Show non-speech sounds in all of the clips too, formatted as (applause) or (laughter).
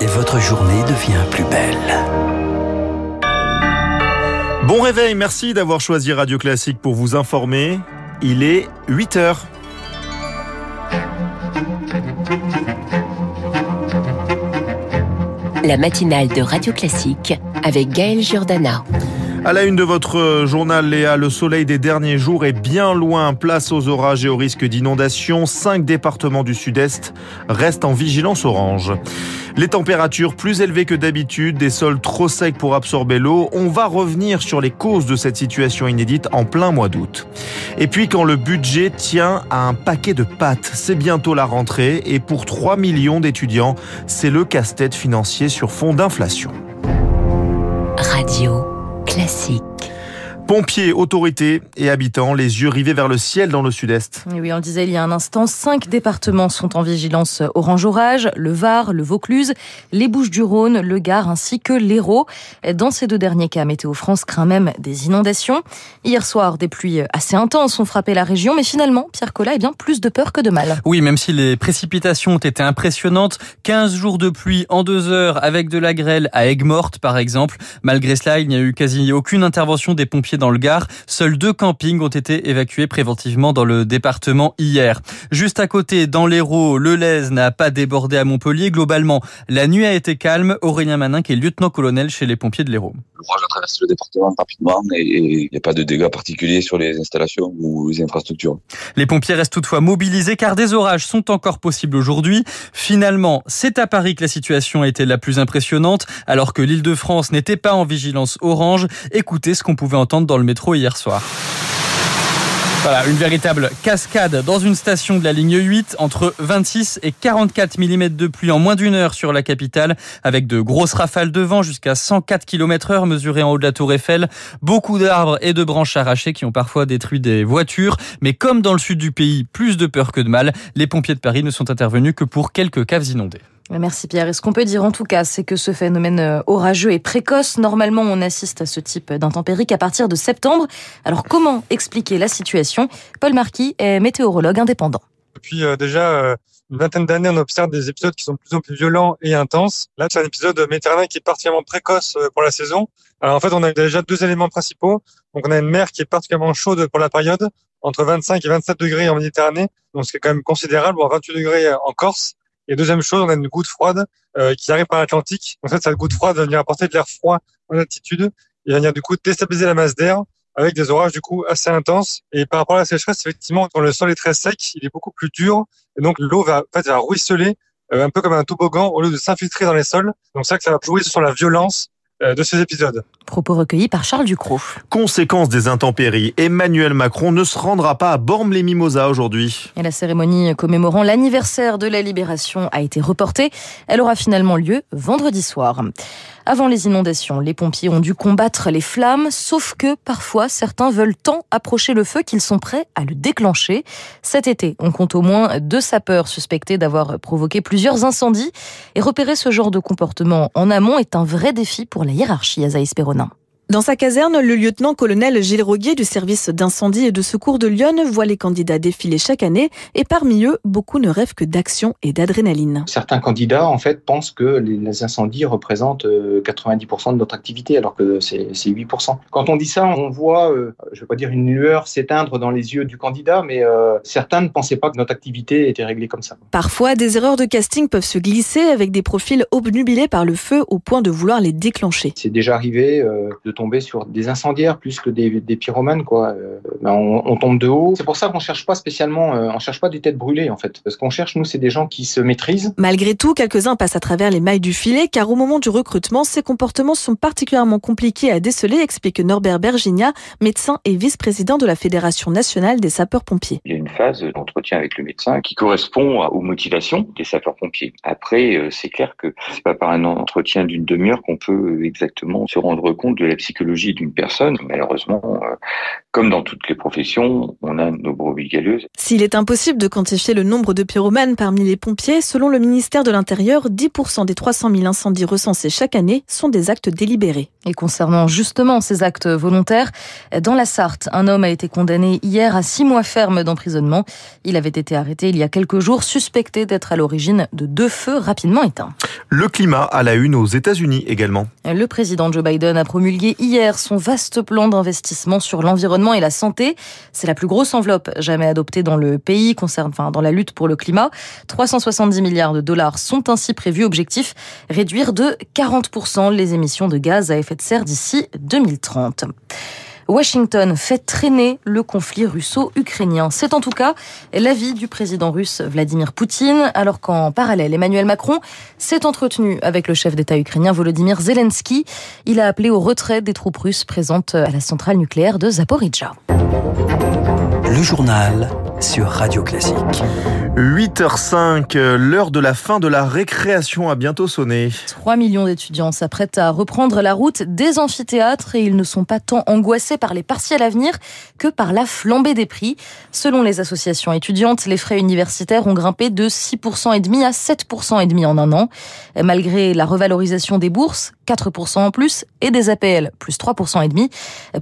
et votre journée devient plus belle. Bon réveil, merci d'avoir choisi Radio Classique pour vous informer. Il est 8 heures. La matinale de Radio Classique avec Gaël Giordana. À la une de votre journal, Léa, le soleil des derniers jours est bien loin. Place aux orages et aux risques d'inondation. Cinq départements du sud-est restent en vigilance orange. Les températures plus élevées que d'habitude, des sols trop secs pour absorber l'eau. On va revenir sur les causes de cette situation inédite en plein mois d'août. Et puis quand le budget tient à un paquet de pâtes, c'est bientôt la rentrée et pour 3 millions d'étudiants, c'est le casse-tête financier sur fond d'inflation. Classique. Pompiers, autorités et habitants, les yeux rivés vers le ciel dans le sud-est. oui, on le disait il y a un instant, cinq départements sont en vigilance orange orage, le Var, le Vaucluse, les Bouches-du-Rhône, le Gard ainsi que l'Hérault. Dans ces deux derniers cas, Météo France craint même des inondations. Hier soir, des pluies assez intenses ont frappé la région, mais finalement, Pierre Collat a bien plus de peur que de mal. Oui, même si les précipitations ont été impressionnantes, 15 jours de pluie en deux heures avec de la grêle à Aigues-Mortes par exemple. Malgré cela, il n'y a eu quasi aucune intervention des pompiers dans le Gard. Seuls deux campings ont été évacués préventivement dans le département hier. Juste à côté, dans l'Hérault, le Lez n'a pas débordé à Montpellier. Globalement, la nuit a été calme. Aurélien Manin, qui est lieutenant-colonel chez les pompiers de l'Hérault. L'orage a traversé le département rapidement et il n'y a pas de dégâts particuliers sur les installations ou les infrastructures. Les pompiers restent toutefois mobilisés car des orages sont encore possibles aujourd'hui. Finalement, c'est à Paris que la situation a été la plus impressionnante alors que l'île de France n'était pas en vigilance orange. Écoutez ce qu'on pouvait entendre dans le métro hier soir. Voilà, une véritable cascade dans une station de la ligne 8 entre 26 et 44 mm de pluie en moins d'une heure sur la capitale avec de grosses rafales de vent jusqu'à 104 km heure mesurées en haut de la tour Eiffel. Beaucoup d'arbres et de branches arrachées qui ont parfois détruit des voitures. Mais comme dans le sud du pays, plus de peur que de mal, les pompiers de Paris ne sont intervenus que pour quelques caves inondées. Merci Pierre. Et ce qu'on peut dire en tout cas, c'est que ce phénomène euh, orageux est précoce. Normalement, on assiste à ce type d'intempéries qu'à partir de septembre. Alors comment expliquer la situation? Paul Marquis est météorologue indépendant. Depuis euh, déjà euh, une vingtaine d'années, on observe des épisodes qui sont de plus en plus violents et intenses. Là, c'est un épisode méditerranéen qui est particulièrement précoce pour la saison. Alors en fait, on a déjà deux éléments principaux. Donc on a une mer qui est particulièrement chaude pour la période, entre 25 et 27 degrés en Méditerranée, donc c'est quand même considérable, voire 28 degrés en Corse. Et deuxième chose, on a une goutte froide euh, qui arrive par l'Atlantique. En fait, cette goutte froide va venir apporter de l'air froid en altitude et va venir du coup déstabiliser la masse d'air avec des orages du coup assez intenses. Et par rapport à la sécheresse, effectivement, quand le sol est très sec, il est beaucoup plus dur et donc l'eau va en fait va ruisseler euh, un peu comme un toboggan au lieu de s'infiltrer dans les sols. Donc ça ça va jouer sur la violence de ces épisodes. Propos recueillis par Charles Ducrot. Conséquence des intempéries, Emmanuel Macron ne se rendra pas à Bormes-les-Mimosas aujourd'hui. Et la cérémonie commémorant l'anniversaire de la libération a été reportée. Elle aura finalement lieu vendredi soir. Avant les inondations, les pompiers ont dû combattre les flammes, sauf que parfois certains veulent tant approcher le feu qu'ils sont prêts à le déclencher. Cet été, on compte au moins deux sapeurs suspectés d'avoir provoqué plusieurs incendies. Et repérer ce genre de comportement en amont est un vrai défi pour la hiérarchie, Azaïs Perronin. Dans sa caserne, le lieutenant-colonel Gilles Roguier du service d'incendie et de secours de Lyon voit les candidats défiler chaque année et parmi eux, beaucoup ne rêvent que d'action et d'adrénaline. Certains candidats, en fait, pensent que les incendies représentent 90% euh, de notre activité alors que c'est 8%. Quand on dit ça, on voit, euh, je ne vais pas dire une lueur s'éteindre dans les yeux du candidat, mais euh, certains ne pensaient pas que notre activité était réglée comme ça. Parfois, des erreurs de casting peuvent se glisser avec des profils obnubilés par le feu au point de vouloir les déclencher. C'est déjà arrivé de tomber sur des incendiaires plus que des, des pyromanes, quoi. Euh, ben on, tombe de haut. C'est pour ça qu'on cherche pas spécialement, euh, on cherche pas des têtes brûlées, en fait. Parce qu'on cherche, nous, c'est des gens qui se maîtrisent. Malgré tout, quelques-uns passent à travers les mailles du filet, car au moment du recrutement, ces comportements sont particulièrement compliqués à déceler, explique Norbert Berginia, médecin et vice-président de la Fédération nationale des sapeurs-pompiers. Il y a une phase d'entretien avec le médecin qui correspond aux motivations des sapeurs-pompiers. Après, euh, c'est clair que c'est pas par un entretien d'une demi-heure qu'on peut exactement se rendre compte de la psychologie d'une personne. Malheureusement, euh, comme dans toutes les professions, on a nos brebis galeuses. S'il est impossible de quantifier le nombre de pyromanes parmi les pompiers, selon le ministère de l'Intérieur, 10% des 300 000 incendies recensés chaque année sont des actes délibérés. Et concernant justement ces actes volontaires, dans la Sarthe, un homme a été condamné hier à six mois ferme d'emprisonnement. Il avait été arrêté il y a quelques jours, suspecté d'être à l'origine de deux feux rapidement éteints. Le climat à la une aux États-Unis également. Le président Joe Biden a promulgué hier son vaste plan d'investissement sur l'environnement et la santé. C'est la plus grosse enveloppe jamais adoptée dans le pays concerne, enfin, dans la lutte pour le climat. 370 milliards de dollars sont ainsi prévus. Objectif réduire de 40% les émissions de gaz à effet de serre d'ici 2030. Washington fait traîner le conflit russo-ukrainien. C'est en tout cas l'avis du président russe Vladimir Poutine, alors qu'en parallèle, Emmanuel Macron s'est entretenu avec le chef d'État ukrainien Volodymyr Zelensky. Il a appelé au retrait des troupes russes présentes à la centrale nucléaire de Zaporizhzhia. Le journal sur Radio Classique. 8h05, l'heure de la fin de la récréation a bientôt sonné. 3 millions d'étudiants s'apprêtent à reprendre la route des amphithéâtres et ils ne sont pas tant angoissés par les partiels à venir que par la flambée des prix. Selon les associations étudiantes, les frais universitaires ont grimpé de 6% et demi à 7% et demi en un an. Malgré la revalorisation des bourses, 4% en plus, et des APL, plus 3% et demi,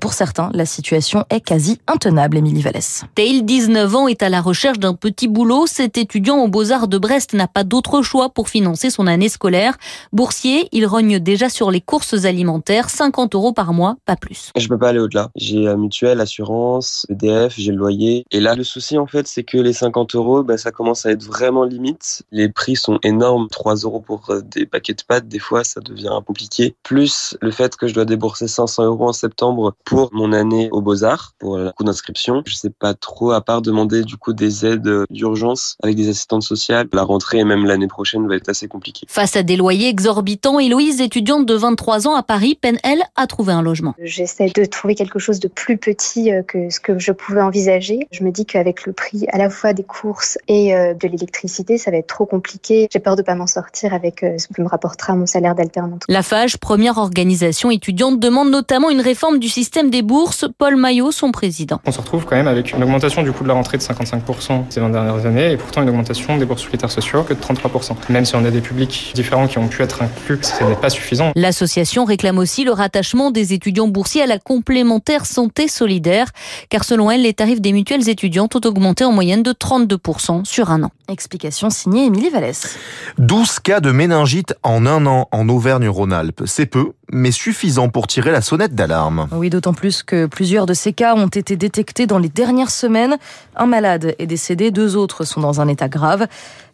pour certains, la situation est quasi intenable, Émilie Vallès. Dale, 19 ans, est à la recherche d'un petit boulot. Cet étudiant aux Beaux-Arts de Brest n'a pas d'autre choix pour financer son année scolaire. Boursier, il rogne déjà sur les courses alimentaires, 50 euros par mois, pas plus. Je peux pas aller au-delà. J'ai mutuelle, assurance, EDF, j'ai le loyer. Et là, le souci, en fait, c'est que les 50 euros, bah, ça commence à être vraiment limite. Les prix sont énormes. 3 euros pour euh, des paquets de pâtes, des fois, ça devient compliqué. Plus le fait que je dois débourser 500 euros en septembre pour mon année aux Beaux-Arts, pour le coût d'inscription. Je sais pas trop, à part demander du coup des aides d'urgence avec des assistantes sociales. La rentrée et même l'année prochaine va être assez compliquée. Face à des loyers exorbitants, Héloïse, étudiante de 23 ans à Paris, peine elle à trouver un logement. J'essaie de trouver quelque chose de plus petit euh, que ce que je pouvais envisager. Je me dis qu'avec le prix à la fois des courses et euh, de l'électricité, ça va être trop compliqué. J'ai peur de pas m'en sortir avec euh, ce que me rapportera mon salaire d'alternante. La Première organisation étudiante, demande notamment une réforme du système des bourses. Paul Maillot, son président. On se retrouve quand même avec une augmentation du coût de la rentrée de 55% ces 20 dernières années et pourtant une augmentation des bourses critères sociaux que de 33%. Même si on a des publics différents qui ont pu être inclus, ce n'est pas suffisant. L'association réclame aussi le rattachement des étudiants boursiers à la complémentaire santé solidaire, car selon elle, les tarifs des mutuelles étudiantes ont augmenté en moyenne de 32% sur un an. Explication signée Émilie Vallès. 12 cas de méningite en un an en Auvergne-Rhône-Alpes. C'est peu, mais suffisant pour tirer la sonnette d'alarme. Oui, d'autant plus que plusieurs de ces cas ont été détectés dans les dernières semaines. Un malade est décédé, deux autres sont dans un état grave.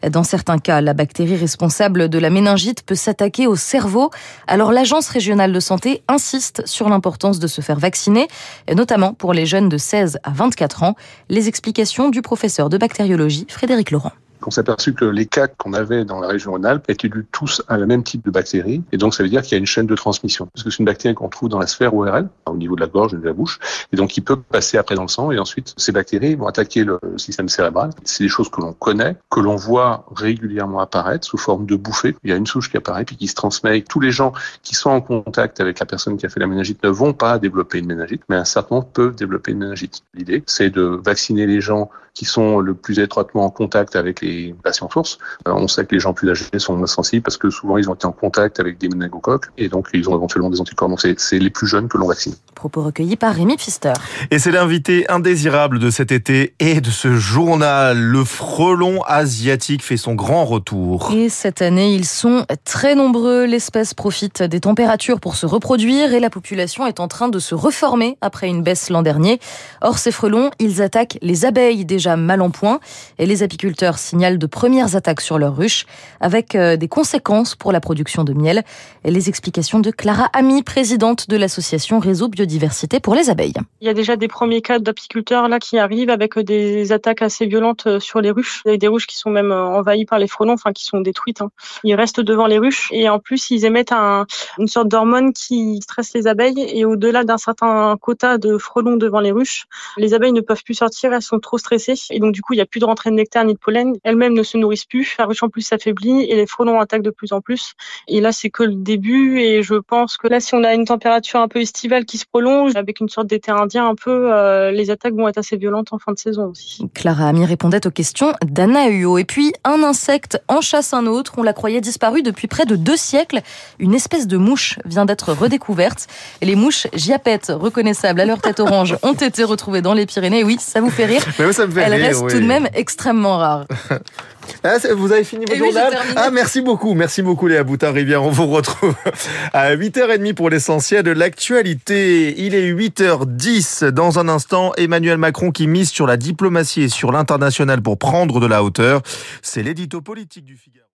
Dans certains cas, la bactérie responsable de la méningite peut s'attaquer au cerveau. Alors l'Agence régionale de santé insiste sur l'importance de se faire vacciner, notamment pour les jeunes de 16 à 24 ans. Les explications du professeur de bactériologie Frédéric Laurent on s'est aperçu que les cas qu'on avait dans la région Rhône-Alpes étaient dus tous à la même type de bactérie. Et donc, ça veut dire qu'il y a une chaîne de transmission. Parce que c'est une bactérie qu'on trouve dans la sphère ORL, au niveau de la gorge de la bouche. Et donc, il peut passer après dans le sang. Et ensuite, ces bactéries vont attaquer le système cérébral. C'est des choses que l'on connaît, que l'on voit régulièrement apparaître sous forme de bouffées. Il y a une souche qui apparaît puis qui se transmet. Tous les gens qui sont en contact avec la personne qui a fait la méningite ne vont pas développer une méningite, mais un certain nombre peuvent développer une méningite. L'idée, c'est de vacciner les gens qui sont le plus étroitement en contact avec les patients sources. Euh, on sait que les gens plus âgés sont moins sensibles parce que souvent ils ont été en contact avec des méningocoques et donc ils ont éventuellement des anticorps. Donc c'est les plus jeunes que l'on vaccine. Propos recueillis par Rémi Pfister. Et c'est l'invité indésirable de cet été et de ce journal. Le frelon asiatique fait son grand retour. Et cette année, ils sont très nombreux. L'espèce profite des températures pour se reproduire et la population est en train de se reformer après une baisse l'an dernier. Or, ces frelons, ils attaquent les abeilles déjà mal en point et les apiculteurs signalent de premières attaques sur leurs ruches avec euh, des conséquences pour la production de miel. Et les explications de Clara Ami, présidente de l'association Réseau Biodiversité pour les abeilles. Il y a déjà des premiers cas d'apiculteurs là qui arrivent avec euh, des attaques assez violentes euh, sur les ruches. Il y a des ruches qui sont même envahies par les frelons, enfin qui sont détruites. Hein. Ils restent devant les ruches et en plus ils émettent un, une sorte d'hormone qui stresse les abeilles et au-delà d'un certain quota de frelons devant les ruches, les abeilles ne peuvent plus sortir, elles sont trop stressées et donc du coup il n'y a plus de rentrée de nectar ni de pollen. Elles-mêmes ne se nourrissent plus, la ruche en plus s'affaiblit et les frelons attaquent de plus en plus. Et là c'est que le début et je pense que là si on a une température un peu estivale qui se prolonge avec une sorte d'été indien un peu, euh, les attaques vont être assez violentes en fin de saison aussi. Clara Ami répondait aux questions d'Anna Huot. Et puis un insecte en chasse un autre, on la croyait disparue depuis près de deux siècles. Une espèce de mouche vient d'être redécouverte. Et les mouches giapètes, reconnaissables à leur tête orange, ont été retrouvées dans les Pyrénées. Oui, ça vous fait rire. Mais ça me fait elle rire, reste oui. tout de même extrêmement rare. (laughs) Ah, vous avez fini votre oui, journal. Ah, merci beaucoup. Merci beaucoup, Léa Boutin-Rivière. On vous retrouve (laughs) à 8h30 pour l'essentiel de l'actualité. Il est 8h10. Dans un instant, Emmanuel Macron qui mise sur la diplomatie et sur l'international pour prendre de la hauteur. C'est l'édito politique du Figaro.